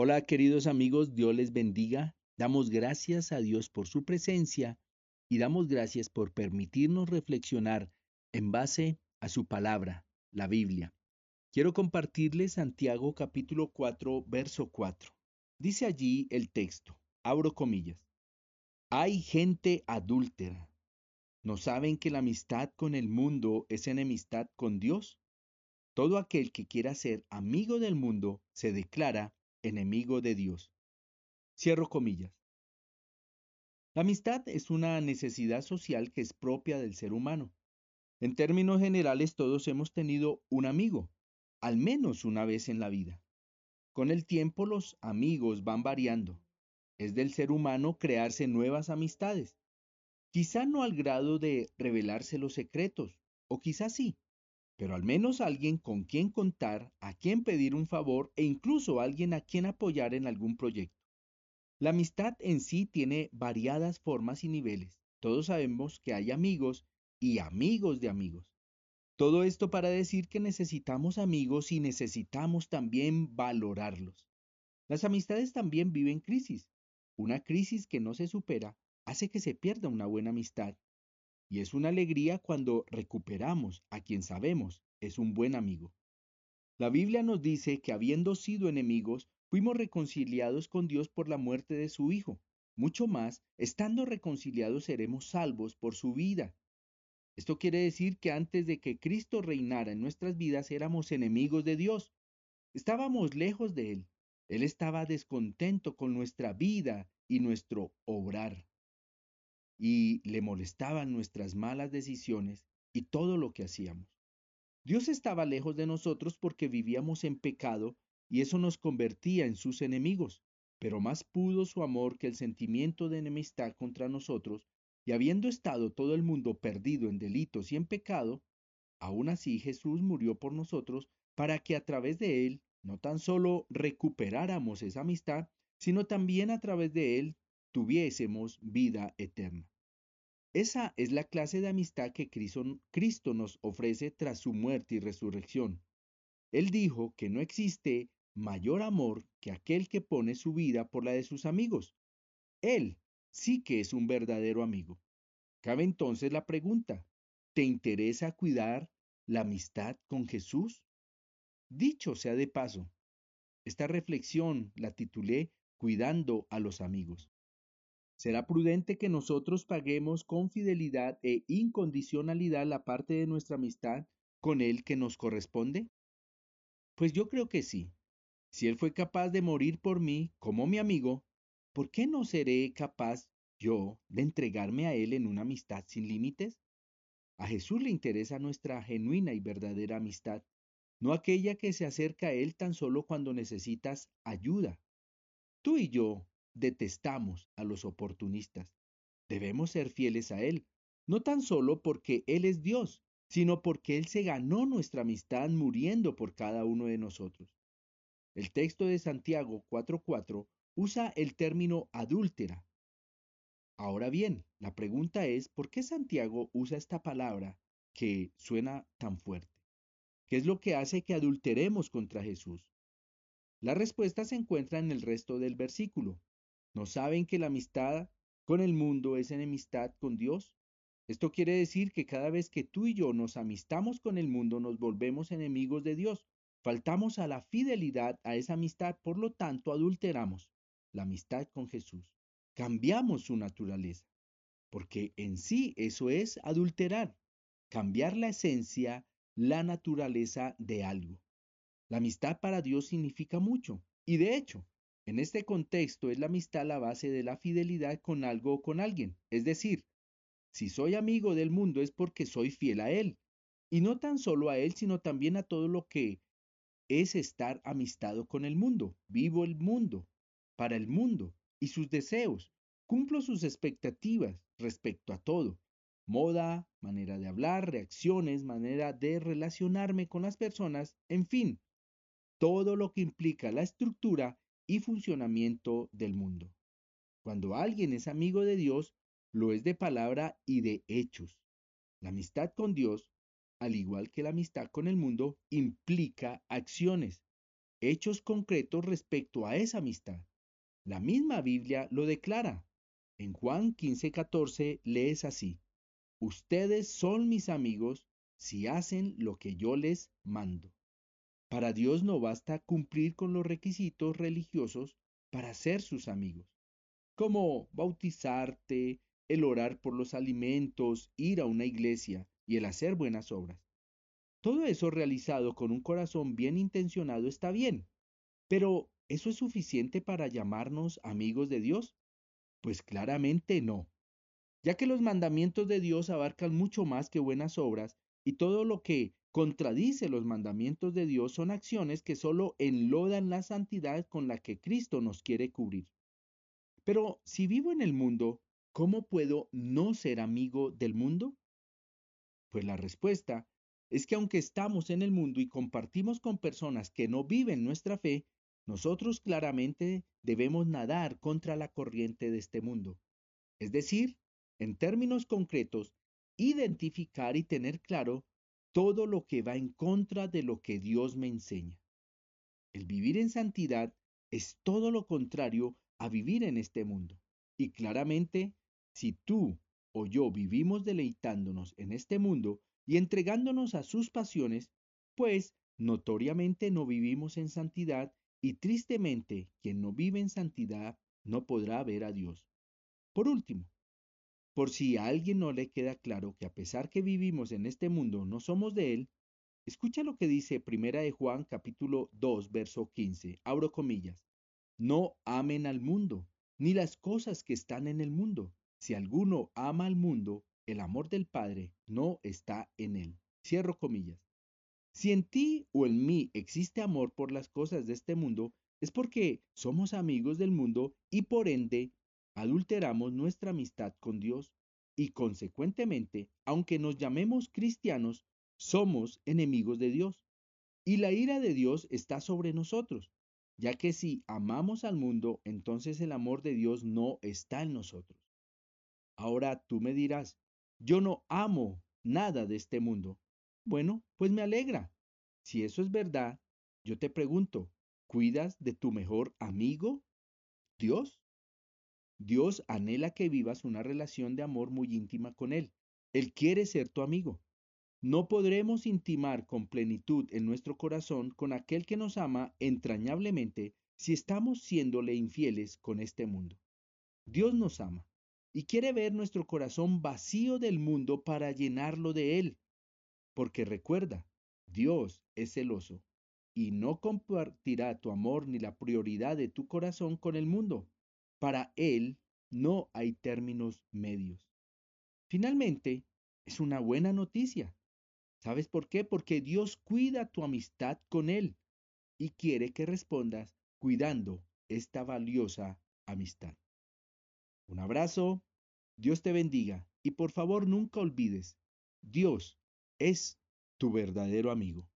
Hola queridos amigos, Dios les bendiga. Damos gracias a Dios por su presencia y damos gracias por permitirnos reflexionar en base a su palabra, la Biblia. Quiero compartirles Santiago capítulo 4, verso 4. Dice allí el texto, abro comillas, hay gente adúltera. ¿No saben que la amistad con el mundo es enemistad con Dios? Todo aquel que quiera ser amigo del mundo se declara enemigo de Dios. Cierro comillas. La amistad es una necesidad social que es propia del ser humano. En términos generales todos hemos tenido un amigo, al menos una vez en la vida. Con el tiempo los amigos van variando. Es del ser humano crearse nuevas amistades. Quizá no al grado de revelarse los secretos, o quizá sí, pero al menos alguien con quien contar, a quien pedir un favor e incluso alguien a quien apoyar en algún proyecto. La amistad en sí tiene variadas formas y niveles. Todos sabemos que hay amigos y amigos de amigos. Todo esto para decir que necesitamos amigos y necesitamos también valorarlos. Las amistades también viven crisis. Una crisis que no se supera hace que se pierda una buena amistad y es una alegría cuando recuperamos a quien sabemos es un buen amigo. La Biblia nos dice que habiendo sido enemigos, fuimos reconciliados con Dios por la muerte de su Hijo. Mucho más, estando reconciliados seremos salvos por su vida. Esto quiere decir que antes de que Cristo reinara en nuestras vidas éramos enemigos de Dios. Estábamos lejos de Él. Él estaba descontento con nuestra vida y nuestro obrar y le molestaban nuestras malas decisiones y todo lo que hacíamos. Dios estaba lejos de nosotros porque vivíamos en pecado y eso nos convertía en sus enemigos, pero más pudo su amor que el sentimiento de enemistad contra nosotros, y habiendo estado todo el mundo perdido en delitos y en pecado, aún así Jesús murió por nosotros para que a través de él no tan solo recuperáramos esa amistad, sino también a través de él tuviésemos vida eterna. Esa es la clase de amistad que Cristo nos ofrece tras su muerte y resurrección. Él dijo que no existe mayor amor que aquel que pone su vida por la de sus amigos. Él sí que es un verdadero amigo. Cabe entonces la pregunta, ¿te interesa cuidar la amistad con Jesús? Dicho sea de paso, esta reflexión la titulé Cuidando a los amigos. ¿Será prudente que nosotros paguemos con fidelidad e incondicionalidad la parte de nuestra amistad con Él que nos corresponde? Pues yo creo que sí. Si Él fue capaz de morir por mí como mi amigo, ¿por qué no seré capaz yo de entregarme a Él en una amistad sin límites? A Jesús le interesa nuestra genuina y verdadera amistad, no aquella que se acerca a Él tan solo cuando necesitas ayuda. Tú y yo detestamos a los oportunistas. Debemos ser fieles a Él, no tan solo porque Él es Dios, sino porque Él se ganó nuestra amistad muriendo por cada uno de nosotros. El texto de Santiago 4.4 usa el término adúltera. Ahora bien, la pregunta es, ¿por qué Santiago usa esta palabra que suena tan fuerte? ¿Qué es lo que hace que adulteremos contra Jesús? La respuesta se encuentra en el resto del versículo. ¿No saben que la amistad con el mundo es enemistad con Dios? Esto quiere decir que cada vez que tú y yo nos amistamos con el mundo nos volvemos enemigos de Dios. Faltamos a la fidelidad a esa amistad, por lo tanto adulteramos la amistad con Jesús. Cambiamos su naturaleza, porque en sí eso es adulterar, cambiar la esencia, la naturaleza de algo. La amistad para Dios significa mucho, y de hecho, en este contexto es la amistad la base de la fidelidad con algo o con alguien. Es decir, si soy amigo del mundo es porque soy fiel a él. Y no tan solo a él, sino también a todo lo que es estar amistado con el mundo. Vivo el mundo, para el mundo y sus deseos. Cumplo sus expectativas respecto a todo. Moda, manera de hablar, reacciones, manera de relacionarme con las personas, en fin, todo lo que implica la estructura y funcionamiento del mundo. Cuando alguien es amigo de Dios, lo es de palabra y de hechos. La amistad con Dios, al igual que la amistad con el mundo, implica acciones. hechos concretos respecto a esa amistad. La misma Biblia lo declara. En Juan 15:14 lees así, Ustedes son mis amigos si hacen lo que yo les mando. Para Dios no basta cumplir con los requisitos religiosos para ser sus amigos, como bautizarte, el orar por los alimentos, ir a una iglesia y el hacer buenas obras. Todo eso realizado con un corazón bien intencionado está bien, pero ¿eso es suficiente para llamarnos amigos de Dios? Pues claramente no, ya que los mandamientos de Dios abarcan mucho más que buenas obras y todo lo que contradice los mandamientos de Dios son acciones que solo enlodan la santidad con la que Cristo nos quiere cubrir. Pero si vivo en el mundo, ¿cómo puedo no ser amigo del mundo? Pues la respuesta es que aunque estamos en el mundo y compartimos con personas que no viven nuestra fe, nosotros claramente debemos nadar contra la corriente de este mundo. Es decir, en términos concretos, identificar y tener claro todo lo que va en contra de lo que Dios me enseña. El vivir en santidad es todo lo contrario a vivir en este mundo. Y claramente, si tú o yo vivimos deleitándonos en este mundo y entregándonos a sus pasiones, pues notoriamente no vivimos en santidad y tristemente quien no vive en santidad no podrá ver a Dios. Por último, por si a alguien no le queda claro que a pesar que vivimos en este mundo no somos de él, escucha lo que dice Primera de Juan capítulo 2 verso 15. Abro comillas. No amen al mundo, ni las cosas que están en el mundo. Si alguno ama al mundo, el amor del Padre no está en él. Cierro comillas. Si en ti o en mí existe amor por las cosas de este mundo, es porque somos amigos del mundo y por ende adulteramos nuestra amistad con Dios y consecuentemente, aunque nos llamemos cristianos, somos enemigos de Dios. Y la ira de Dios está sobre nosotros, ya que si amamos al mundo, entonces el amor de Dios no está en nosotros. Ahora tú me dirás, yo no amo nada de este mundo. Bueno, pues me alegra. Si eso es verdad, yo te pregunto, ¿cuidas de tu mejor amigo, Dios? Dios anhela que vivas una relación de amor muy íntima con Él. Él quiere ser tu amigo. No podremos intimar con plenitud en nuestro corazón con aquel que nos ama entrañablemente si estamos siéndole infieles con este mundo. Dios nos ama y quiere ver nuestro corazón vacío del mundo para llenarlo de Él. Porque recuerda, Dios es celoso y no compartirá tu amor ni la prioridad de tu corazón con el mundo. Para Él no hay términos medios. Finalmente, es una buena noticia. ¿Sabes por qué? Porque Dios cuida tu amistad con Él y quiere que respondas cuidando esta valiosa amistad. Un abrazo, Dios te bendiga y por favor nunca olvides, Dios es tu verdadero amigo.